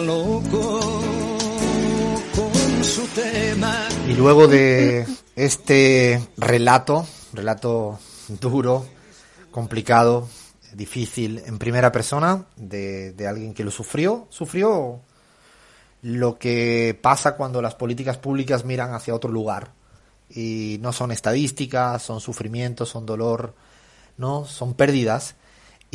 loco con su tema. Y luego de este relato, relato duro, complicado, difícil, en primera persona, de, de alguien que lo sufrió, sufrió lo que pasa cuando las políticas públicas miran hacia otro lugar. Y no son estadísticas, son sufrimientos, son dolor, ¿no? Son pérdidas.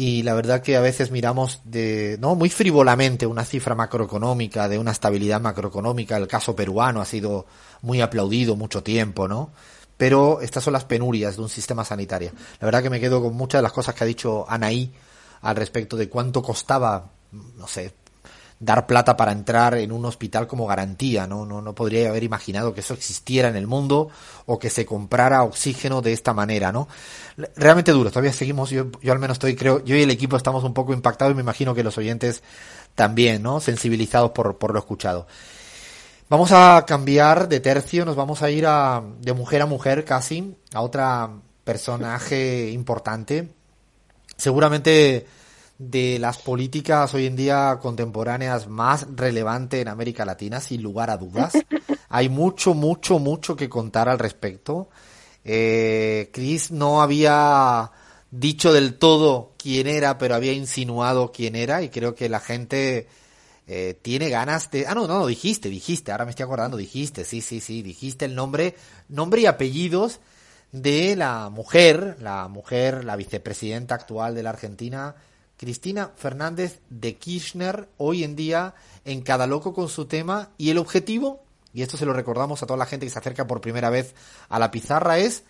Y la verdad que a veces miramos de, no, muy frivolamente una cifra macroeconómica, de una estabilidad macroeconómica. El caso peruano ha sido muy aplaudido mucho tiempo, ¿no? Pero estas son las penurias de un sistema sanitario. La verdad que me quedo con muchas de las cosas que ha dicho Anaí al respecto de cuánto costaba, no sé, dar plata para entrar en un hospital como garantía, ¿no? No, no podría haber imaginado que eso existiera en el mundo o que se comprara oxígeno de esta manera, ¿no? Realmente duro, todavía seguimos, yo, yo al menos estoy, creo, yo y el equipo estamos un poco impactados y me imagino que los oyentes también, ¿no? Sensibilizados por, por lo escuchado. Vamos a cambiar de tercio, nos vamos a ir a, de mujer a mujer casi, a otra personaje importante. Seguramente de las políticas hoy en día contemporáneas más relevante en América Latina, sin lugar a dudas. Hay mucho, mucho, mucho que contar al respecto. Eh, Chris no había dicho del todo quién era, pero había insinuado quién era y creo que la gente eh, tiene ganas de... Ah, no, no, dijiste, dijiste, ahora me estoy acordando, dijiste, sí, sí, sí, dijiste el nombre, nombre y apellidos de la mujer, la mujer, la vicepresidenta actual de la Argentina, Cristina Fernández de Kirchner, hoy en día en cada loco con su tema y el objetivo, y esto se lo recordamos a toda la gente que se acerca por primera vez a la pizarra, es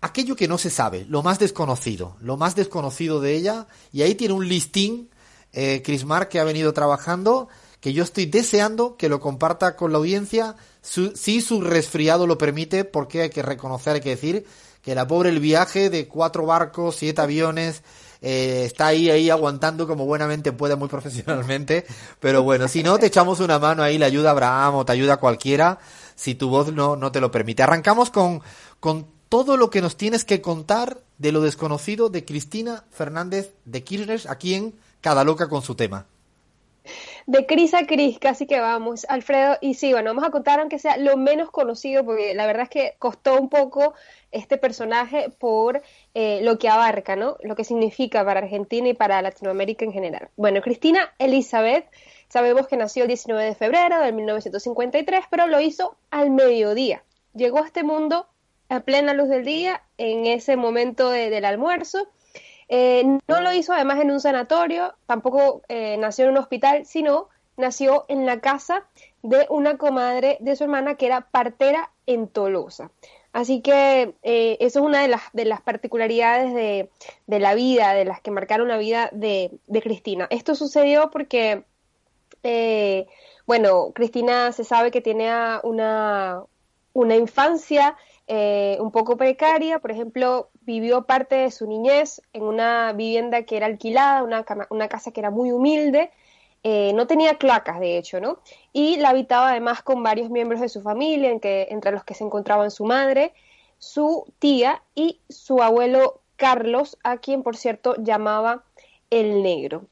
aquello que no se sabe, lo más desconocido, lo más desconocido de ella, y ahí tiene un listín, eh, Chris Mark, que ha venido trabajando, que yo estoy deseando que lo comparta con la audiencia, si su resfriado lo permite, porque hay que reconocer, hay que decir, que la pobre el viaje de cuatro barcos, siete aviones, eh, está ahí, ahí aguantando como buenamente puede, muy profesionalmente. Pero bueno, si no, te echamos una mano ahí, le ayuda Abraham o te ayuda cualquiera, si tu voz no, no te lo permite. Arrancamos con, con todo lo que nos tienes que contar de lo desconocido de Cristina Fernández de Kirchner, aquí en Cada Loca con su tema de Cris a Cris, casi que vamos, Alfredo. Y sí, bueno, vamos a contar aunque sea lo menos conocido, porque la verdad es que costó un poco este personaje por eh, lo que abarca, ¿no? Lo que significa para Argentina y para Latinoamérica en general. Bueno, Cristina Elizabeth, sabemos que nació el 19 de febrero de 1953, pero lo hizo al mediodía. Llegó a este mundo a plena luz del día, en ese momento del almuerzo, eh, no lo hizo además en un sanatorio, tampoco eh, nació en un hospital, sino nació en la casa de una comadre de su hermana que era partera en Tolosa. Así que eh, eso es una de las, de las particularidades de, la vida, de las que marcaron la vida de, Cristina. Esto sucedió porque, bueno, Cristina se sabe que tenía una, una infancia un poco precaria, por ejemplo, vivió parte de su niñez en una vivienda que era alquilada, una, una casa que era muy humilde, eh, no tenía cloacas de hecho, ¿no? Y la habitaba además con varios miembros de su familia, entre los que se encontraban su madre, su tía y su abuelo Carlos, a quien por cierto llamaba el negro.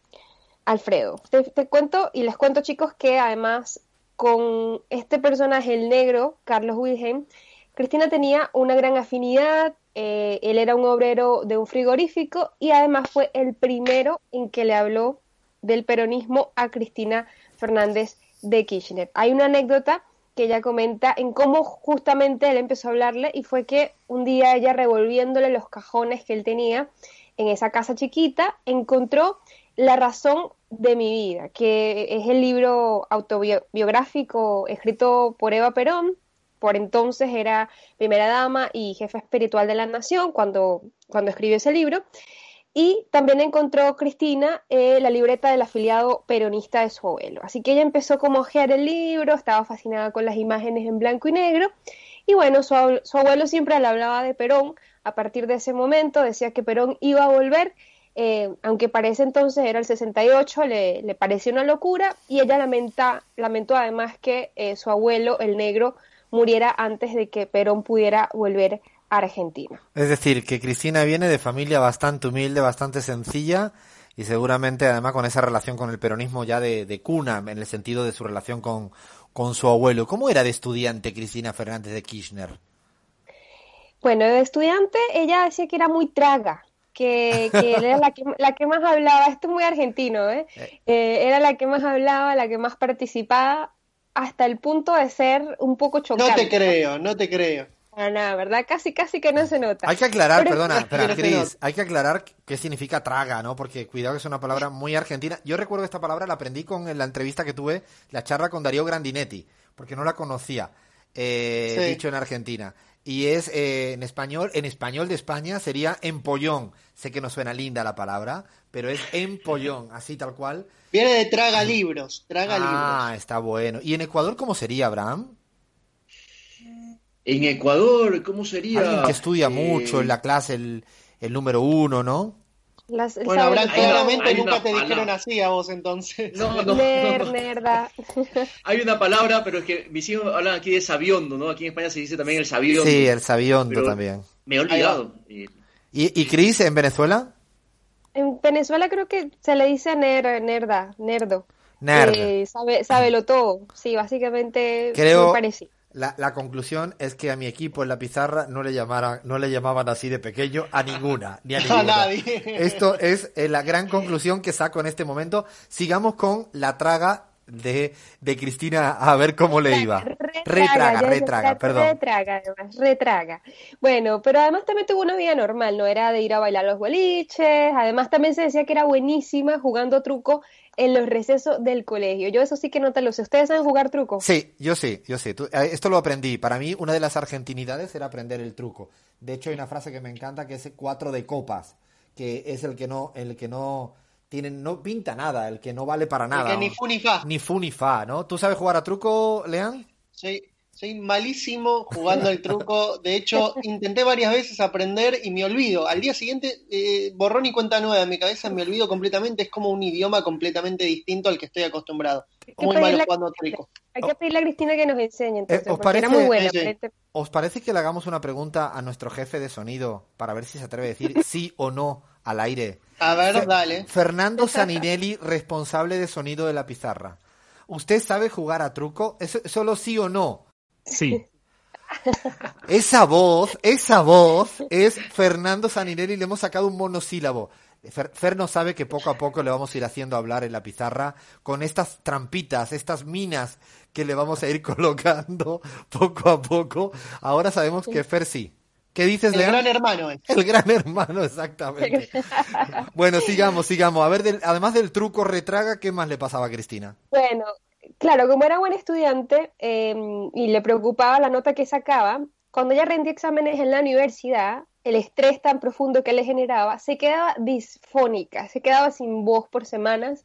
Alfredo, te cuento y les cuento chicos que además con este personaje, el negro, Carlos Wilhelm, Cristina tenía una gran afinidad, eh, él era un obrero de un frigorífico y además fue el primero en que le habló del peronismo a Cristina Fernández de Kirchner. Hay una anécdota que ella comenta en cómo justamente él empezó a hablarle y fue que un día ella revolviéndole los cajones que él tenía en esa casa chiquita, encontró La razón de mi vida, que es el libro autobiográfico escrito por Eva Perón, por entonces era primera dama y jefa espiritual de la nación cuando, cuando escribió ese libro. Y también encontró Cristina eh, la libreta del afiliado peronista de su abuelo. Así que ella empezó como a ojear el libro, estaba fascinada con las imágenes en blanco y negro. Y bueno, su, abuelo siempre le hablaba de Perón. A partir de ese momento decía que Perón iba a volver, eh, aunque para ese entonces era el 68, le, le pareció una locura. Y ella lamenta, lamentó además que eh, su abuelo, el negro, muriera antes de que Perón pudiera volver a Argentina. Es decir, que Cristina viene de familia bastante humilde, bastante sencilla y seguramente además con esa relación con el peronismo ya de, de cuna, en el sentido de su relación con, con su abuelo. ¿Cómo era de estudiante Cristina Fernández de Kirchner? Bueno, de estudiante ella decía que era muy traga, que, que era la que, la que más hablaba, esto es muy argentino, ¿eh? ¿eh? era la que más hablaba, la que más participaba, hasta el punto de ser un poco chocante. No te creo, no te creo. No, no, ¿verdad? Casi, casi que no se nota. Hay que aclarar, perdona, espera, Cris, hay que aclarar qué significa traga, ¿no? Porque cuidado que es una palabra muy argentina. Yo recuerdo que esta palabra la aprendí con la entrevista que tuve, la charla con Darío Grandinetti, porque no la conocía, eh, dicho en Argentina. Y es eh, en español, en español de España sería empollón. Sé que no suena linda la palabra, pero es empollón, así tal cual. Viene de traga libros, traga libros. Ah, está bueno. ¿Y en Ecuador cómo sería, Abraham? En Ecuador, ¿cómo sería? Alguien que estudia mucho en la clase, el, el número uno, ¿no? Las, bueno, Abraham, claramente nunca te dijeron así a vos entonces. No, no, Ner, Nerda. Hay una palabra, pero es que mis hijos hablan aquí de sabiondo, ¿no? Aquí en España se dice también el sabiondo. Sí, el sabiondo también. Me he olvidado. ¿Y, y Cris, en Venezuela? En Venezuela creo que se le dice ner, nerda, nerdo. Nerd. Eh, sabe, sábelo todo. Sí, básicamente creo, me parece. La, la, conclusión es que a mi equipo en la pizarra no le llamaran, no le llamaban así de pequeño a ninguna, ni a ninguna. A nadie. Esto es eh, la gran conclusión que saco en este momento. Sigamos con la traga de, de Cristina a ver cómo le iba. Retraga, retraga, retraga, perdón. Retraga, además, retraga. Bueno, pero además también tuvo una vida normal, no era de ir a bailar los boliches, además también se decía que era buenísima jugando truco en los recesos del colegio. Yo eso sí que no te lo sé. ¿Ustedes saben jugar truco? Sí, yo sí, yo sí. esto lo aprendí. Para mí, una de las argentinidades era aprender el truco. De hecho, hay una frase que me encanta que es cuatro de copas, que es el que no, el que no tiene, no pinta nada, el que no vale para nada. El que ni fu ni fa. Ni fu ni fa, ¿no? ¿Tú sabes jugar a truco, Leán? Sí, soy malísimo jugando el truco. De hecho, intenté varias veces aprender y me olvido. Al día siguiente, eh, borrón y cuenta nueva en mi cabeza, me olvido completamente. Es como un idioma completamente distinto al que estoy acostumbrado. Muy malo jugando truco. Hay que pedirle a Cristina que nos enseñe, entonces, Eh, ¿os porque era parece- muy buena. Sí, sí. pero ¿Os parece que le hagamos una pregunta a nuestro jefe de sonido para ver si se atreve a decir sí o no al aire? A ver, dale. Fernando Saninelli, responsable de sonido de la pizarra. ¿Usted sabe jugar a truco? ¿Es solo sí o no? Sí. Esa voz, esa voz es Fernando Saninelli, le hemos sacado un monosílabo. Fer, Fer no sabe que poco a poco le vamos a ir haciendo hablar en la pizarra con estas trampitas, estas minas que le vamos a ir colocando poco a poco. Ahora sabemos que Fer sí. ¿Qué dices, El gran hermano es. El gran hermano, exactamente. bueno, sigamos, sigamos. A ver, del- además del truco retraga, ¿qué más le pasaba a Cristina? Bueno, claro, como era buen estudiante eh, y le preocupaba la nota que sacaba, cuando ella rendía exámenes en la universidad, el estrés tan profundo que le generaba, se quedaba disfónica, se quedaba sin voz por semanas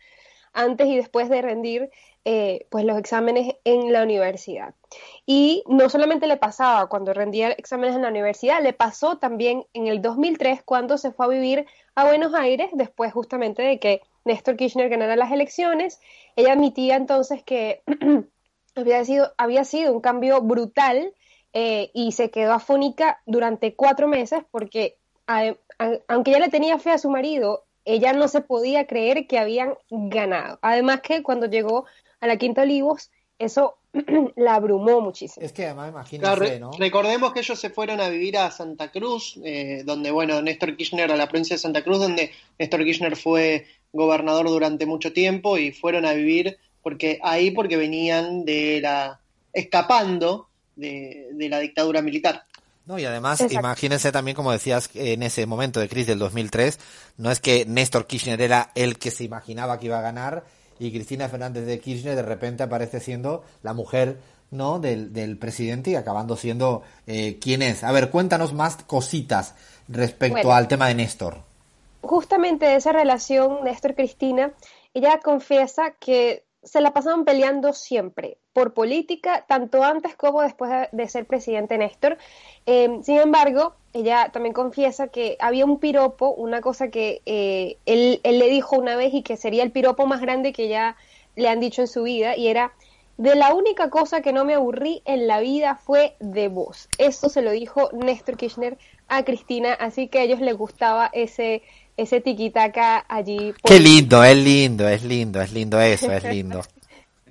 antes y después de rendir eh, pues los exámenes en la universidad. Y no solamente le pasaba cuando rendía exámenes en la universidad, le pasó también en el 2003 cuando se fue a vivir a Buenos Aires, después justamente de que Néstor Kirchner ganara las elecciones. Ella admitía entonces que había sido, había sido un cambio brutal eh, y se quedó afónica durante cuatro meses porque aunque ella le tenía fe a su marido, ella no se podía creer que habían ganado. Además que cuando llegó a la Quinta Olivos, eso la abrumó muchísimo. Es que además Claro, imagínese, re- ¿no? Recordemos que ellos se fueron a vivir a Santa Cruz, eh, donde, bueno, Néstor Kirchner, a la provincia de Santa Cruz, donde Néstor Kirchner fue gobernador durante mucho tiempo y fueron a vivir porque ahí porque venían de la escapando de, de la dictadura militar. No, y además, Exacto. imagínense también, como decías en ese momento de crisis del 2003, no es que Néstor Kirchner era el que se imaginaba que iba a ganar y Cristina Fernández de Kirchner de repente aparece siendo la mujer no del, del presidente y acabando siendo eh, quién es. A ver, cuéntanos más cositas respecto Bueno. al tema de Néstor. justamente de esa relación Néstor-Cristina, ella confiesa que se la pasaban peleando siempre por política, tanto antes como después de, de ser presidente Néstor. Eh, sin embargo, ella también confiesa que había un piropo, una cosa que eh, él, él le dijo una vez y que sería el piropo más grande que ya le han dicho en su vida, y era, de la única cosa que no me aburrí en la vida fue de vos. Eso se lo dijo Néstor Kirchner a Cristina, así que a ellos les gustaba ese, ese tiquitaca allí. Qué lindo, es lindo, es lindo, es lindo eso, es lindo.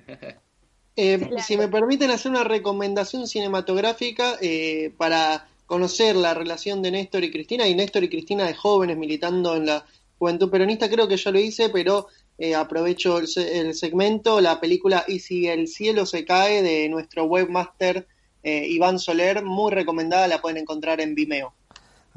Eh, si me permiten hacer una recomendación cinematográfica eh, para conocer la relación de Néstor y Cristina, y Néstor y Cristina de jóvenes militando en la Juventud Peronista, creo que ya lo hice, pero eh, aprovecho el, el, segmento, la película Y si el cielo se cae de nuestro webmaster eh, Iván Soler, muy recomendada, la pueden encontrar en Vimeo.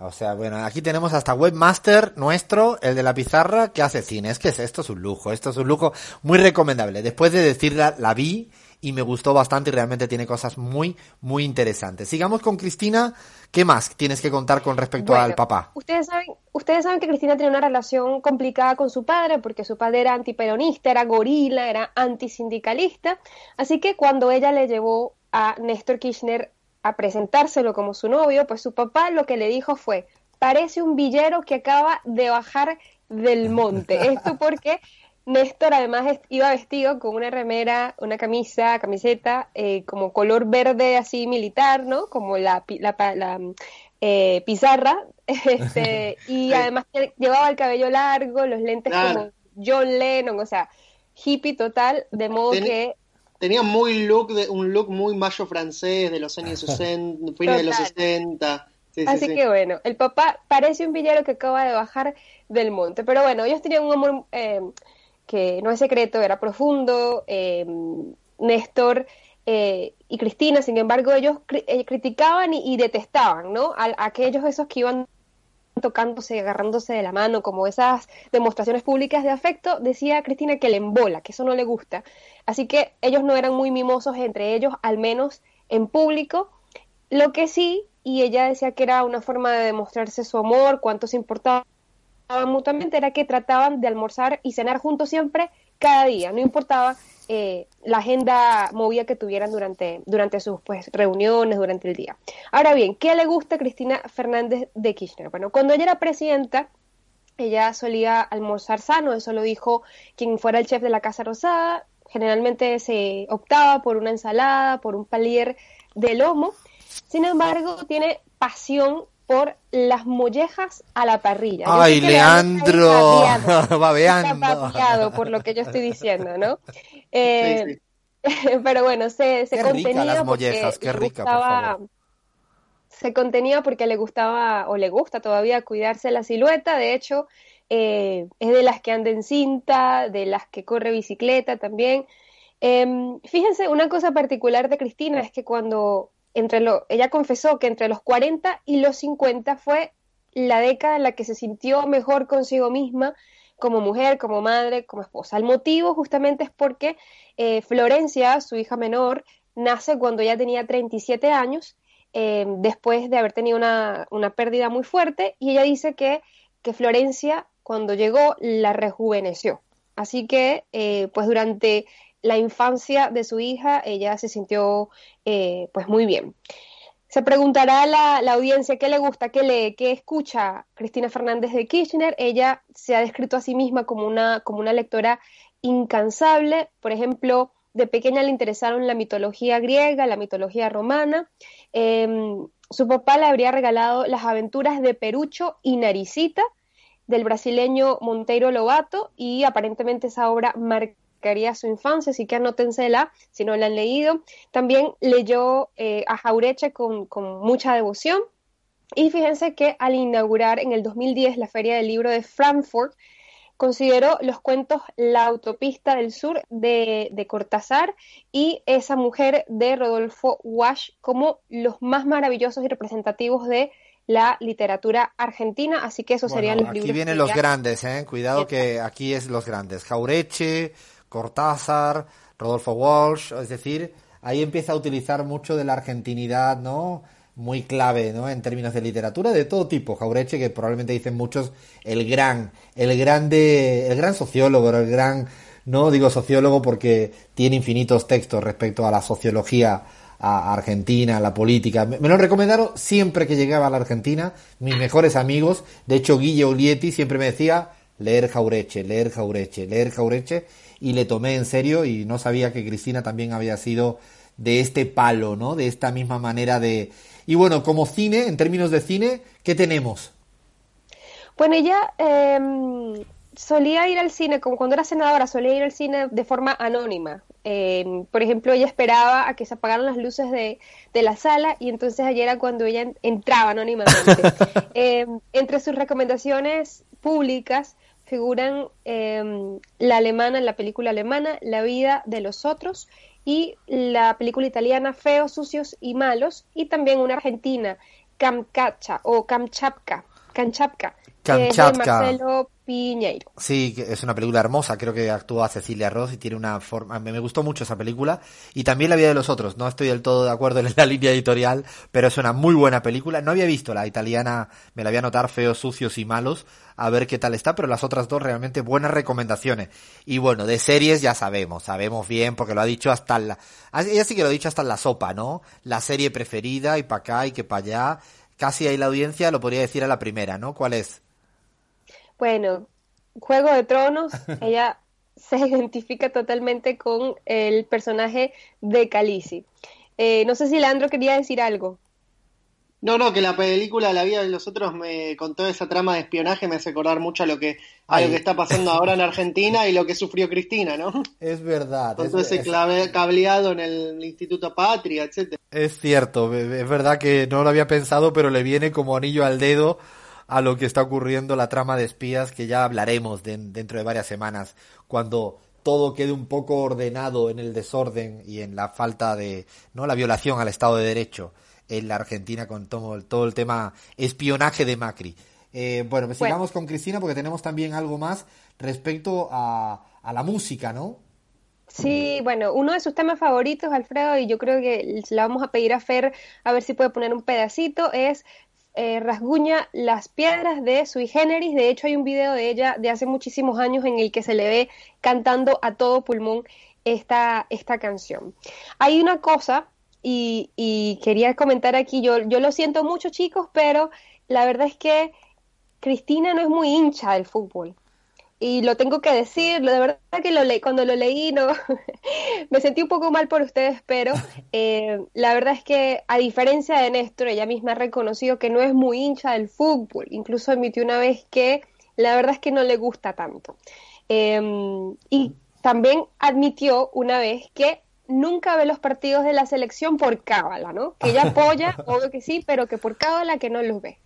O sea, bueno, aquí tenemos hasta webmaster nuestro, el de la pizarra, que hace cine. Es que esto es un lujo, esto es un lujo muy recomendable. Después de decirla, la vi y me gustó bastante y realmente tiene cosas muy, muy interesantes. Sigamos con Cristina. ¿Qué más tienes que contar con respecto Bueno, al papá? Ustedes saben, ustedes saben que Cristina tenía una relación complicada con su padre porque su padre era antiperonista, era gorila, era antisindicalista. Así que cuando ella le llevó a Néstor Kirchner a presentárselo como su novio, pues su papá lo que le dijo fue, parece un villero que acaba de bajar del monte. Esto porque Néstor además iba vestido con una remera, una camisa, camiseta, eh, como color verde así militar, ¿no? Como la, la, la, mm, eh, pizarra. Este, y además lle- llevaba el cabello largo, los lentes Claro. como John Lennon, o sea, hippie total, de modo Ten- que Tenía muy look de, un look muy mayo francés de los años 60, fines de los Total. 60. Sí, sí, Así sí. que bueno, el papá parece un villero que acaba de bajar del monte. Pero bueno, ellos tenían un amor eh, que no es secreto, era profundo. eh, Néstor eh, y Cristina, sin embargo, ellos cri- eh, criticaban y, y detestaban, ¿no? A, a aquellos esos que iban tocándose, agarrándose de la mano, como esas demostraciones públicas de afecto, decía Cristina que le embola, que eso no le gusta. Así que ellos no eran muy mimosos entre ellos, al menos en público. Lo que sí, y ella decía que era una forma de demostrarse su amor, cuánto se importaban mutuamente, era que trataban de almorzar y cenar juntos siempre, cada día, no importaba eh, la agenda movida que tuvieran durante, durante sus pues, reuniones, durante el día. Ahora bien, ¿qué le gusta a Cristina Fernández de Kirchner? Bueno, cuando ella era presidenta, ella solía almorzar sano, eso lo dijo quien fuera el chef de la Casa Rosada, generalmente se optaba por una ensalada, por un palier de lomo, sin embargo tiene pasión por las mollejas a la parrilla. Yo Ay, Leandro está babeando, está por lo que yo estoy diciendo, ¿no? Eh, Sí, pero bueno, se, se Qué rica contenía las porque mollejas, qué le rica, por gustaba- favor. se contenía porque le gustaba o le gusta todavía cuidarse la silueta. De hecho, eh, es de las que anda en cinta, de las que corre bicicleta también. Em, fíjense, una cosa particular de Cristina es que cuando entre ella confesó que entre los 40 y los 50 fue la década en la que se sintió mejor consigo misma como mujer, como madre, como esposa. El motivo justamente es porque eh, Florencia, su hija menor, nace cuando ella tenía 37 años, eh, después de haber tenido una, una pérdida muy fuerte, y ella dice que, que Florencia, cuando llegó, la rejuveneció. Así que, eh, pues durante la infancia de su hija, ella se sintió eh, pues muy bien. Se preguntará la, la audiencia qué le gusta, qué lee, qué escucha Cristina Fernández de Kirchner. Ella se ha descrito a sí misma como una, como una lectora incansable. Por ejemplo, de pequeña le interesaron la mitología griega, la mitología romana. Eh, su papá le habría regalado las aventuras de Perucho y Naricita del brasileño Monteiro Lobato y aparentemente esa obra marcaría su infancia, así que anótensela si no la han leído. También leyó eh, a Jaureche con, con mucha devoción y fíjense que al inaugurar en el 2010 la Feria del Libro de Frankfurt, consideró los cuentos La autopista del sur de, de, Cortázar y Esa mujer de Rodolfo Wash como los más maravillosos y representativos de la literatura argentina, así que esos Bueno, serían los aquí libros. Aquí vienen los ya... grandes, ¿eh? Cuidado que aquí es los grandes. Jaureche, Cortázar, Rodolfo Walsh, es decir, ahí empieza a utilizar mucho de la argentinidad, ¿no? Muy clave, ¿no? En términos de literatura de todo tipo. Jaureche, que probablemente dicen muchos, el gran, el grande, el gran sociólogo, el gran, no digo sociólogo porque tiene infinitos textos respecto a la sociología Argentina, a la política. Me, lo recomendaron siempre que llegaba a la Argentina, mis mejores amigos. De hecho, Guille Ulietti siempre me decía leer Jaureche, leer Jaureche, leer Jaureche. Y le tomé en serio y no sabía que Cristina también había sido de este palo, ¿no? De esta misma manera de... Y bueno, como cine, en términos de cine, ¿qué tenemos? Bueno, ella eh, solía ir al cine, como cuando era senadora, solía ir al cine de forma anónima. Eh, por ejemplo, ella esperaba a que se apagaran las luces de, de la sala y entonces ayer era cuando ella entraba anónimamente. eh, entre sus recomendaciones públicas figuran eh, la alemana, la película alemana, La vida de los otros y la película italiana Feos, sucios y malos y también una argentina, Kamchatka o Kamchatka, que es de. Marcelo Piñeiro. Sí, es una película hermosa, creo que actúa Cecilia Ross y tiene una forma, me gustó mucho esa película y también La vida de los otros, no estoy del todo de acuerdo en la línea editorial, pero es una muy buena película, no había visto la italiana, me la voy a anotar feos, sucios y malos, a ver qué tal está, pero las otras dos realmente buenas recomendaciones. Y bueno, de series ya sabemos, sabemos bien porque lo ha dicho hasta la, ah, ella sí que lo ha dicho hasta la sopa, ¿no? La serie preferida y para acá y que para allá, casi ahí la audiencia lo podría decir a la primera, ¿no? ¿Cuál es? Bueno, Juego de Tronos, ella se identifica totalmente con el personaje de Khaleesi. Eh, no sé si Leandro quería decir algo. No, no, que la película La vida de los otros me con toda esa trama de espionaje me hace acordar mucho a lo que a Ay. lo que está pasando ahora en Argentina y lo que sufrió Cristina, ¿no? Es verdad. Con es- todo ese es- cableado en el Instituto Patria, etcétera. Es cierto, es verdad que no lo había pensado, pero le viene como anillo al dedo a lo que está ocurriendo la trama de espías, que ya hablaremos de- dentro de varias semanas, cuando todo quede un poco ordenado en el desorden y en la falta de, no, la violación al Estado de Derecho en la Argentina con todo, el- todo el tema espionaje de Macri. Eh, bueno, pues Bueno. sigamos con Cristina porque tenemos también algo más respecto a, a la música, ¿no? Sí, bueno, uno de sus temas favoritos, Alfredo, y yo creo que le vamos a pedir a Fer a ver si puede poner un pedacito, es eh, Rasguña las piedras de Sui Generis. De hecho, hay un video de ella de hace muchísimos años en el que se le ve cantando a todo pulmón esta, esta canción. Hay una cosa, y, y quería comentar aquí, yo, yo lo siento mucho, chicos, pero la verdad es que Cristina no es muy hincha del fútbol y lo tengo que decir, de verdad que lo leí, cuando lo leí no me sentí un poco mal por ustedes, pero eh, la verdad es que a diferencia de Néstor, ella misma ha reconocido que no es muy hincha del fútbol, incluso admitió una vez que la verdad es que no le gusta tanto. Eh, y también admitió una vez que nunca ve los partidos de la selección por cábala, ¿no? Que ella apoya, obvio que sí, pero que por cábala que no los ve.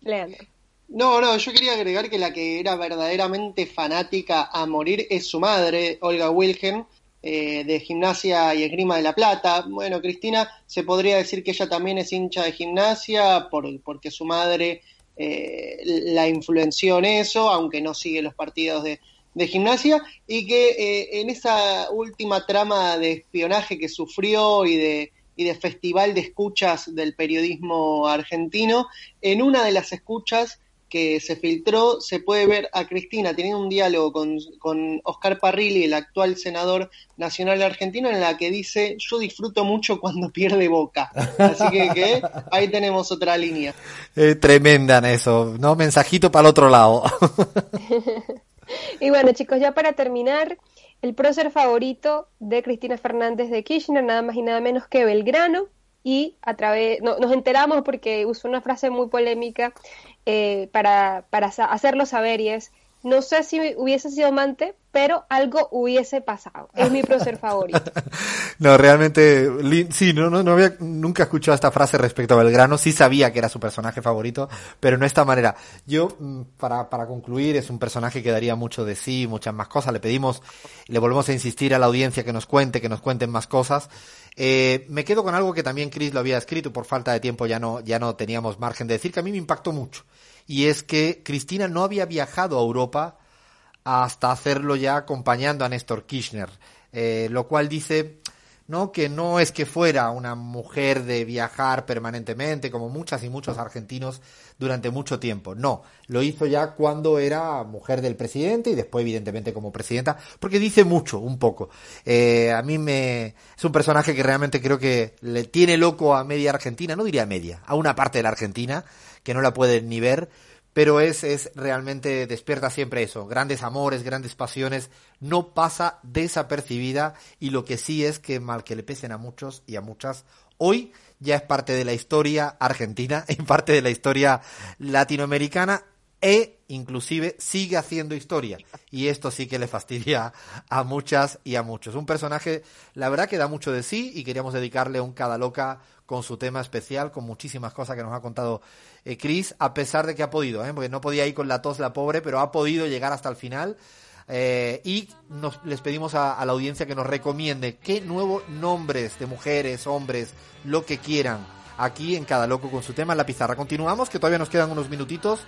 Leandro. No, no, yo quería agregar que la que era verdaderamente fanática a morir es su madre, Olga Wilhelm, eh, de Gimnasia y Esgrima de la Plata. Bueno, Cristina se podría decir que ella también es hincha de gimnasia por, porque su madre eh, la influenció en eso, aunque no sigue los partidos de, gimnasia, y que eh, en esa última trama de espionaje que sufrió y de, y de festival de escuchas del periodismo argentino, en una de las escuchas que se filtró, se puede ver a Cristina teniendo un diálogo con, con Oscar Parrilli, el actual senador nacional argentino, en la que dice, yo disfruto mucho cuando pierde boca. Así que, que ahí tenemos otra línea. Eh, tremenda en eso, ¿no? Mensajito para el otro lado. Y bueno, chicos, ya para terminar, el prócer favorito de Cristina Fernández de Kirchner, nada más y nada menos que Belgrano, y a través, no, nos enteramos porque usó una frase muy polémica eh, para, para hacerlo saber y es, no sé si hubiese sido amante, pero algo hubiese pasado. Es mi prócer favorito. No, realmente, sí, no, no, no había nunca escuchado esta frase respecto a Belgrano, sí sabía que era su personaje favorito, pero no de esta manera. Yo, mm, para, para concluir, es un personaje que daría mucho de sí, muchas más cosas, le pedimos, le volvemos a insistir a la audiencia que nos cuente, que nos cuenten más cosas. Eh, me quedo con algo que también Chris lo había escrito, por falta de tiempo ya no, ya no teníamos margen de decir, que a mí me impactó mucho, y es que Cristina no había viajado a Europa hasta hacerlo ya acompañando a Néstor Kirchner, eh, lo cual dice no que no es que fuera una mujer de viajar permanentemente como muchas y muchos argentinos durante mucho tiempo, no, lo hizo ya cuando era mujer del presidente y después evidentemente como presidenta, porque dice mucho, un poco. Eh, a mí me es un personaje que realmente creo que le tiene loco a media Argentina, no diría media, a una parte de la Argentina que no la puede ni ver, pero es, es realmente despierta siempre eso, grandes amores, grandes pasiones, no pasa desapercibida y lo que sí es que mal que le pesen a muchos y a muchas, hoy ya es parte de la historia argentina, en parte de la historia latinoamericana e inclusive sigue haciendo historia. Y esto sí que le fastidia a muchas y a muchos. Un personaje, la verdad que da mucho de sí y queríamos dedicarle un cada loca con su tema especial, con muchísimas cosas que nos ha contado eh, Chris, a pesar de que ha podido, ¿eh? porque no podía ir con la tos la pobre, pero ha podido llegar hasta el final. Eh, y nos, les pedimos a, a la audiencia que nos recomiende qué nuevos nombres de mujeres, hombres, lo que quieran, aquí en Cada Loco con su tema en la pizarra. Continuamos, que todavía nos quedan unos minutitos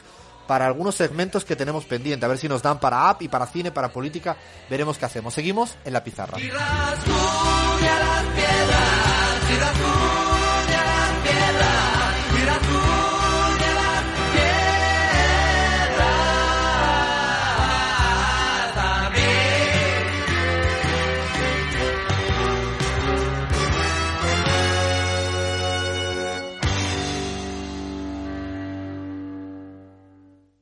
para algunos segmentos que tenemos pendiente. A ver si nos dan para app y para cine, para política. Veremos qué hacemos. Seguimos en la pizarra.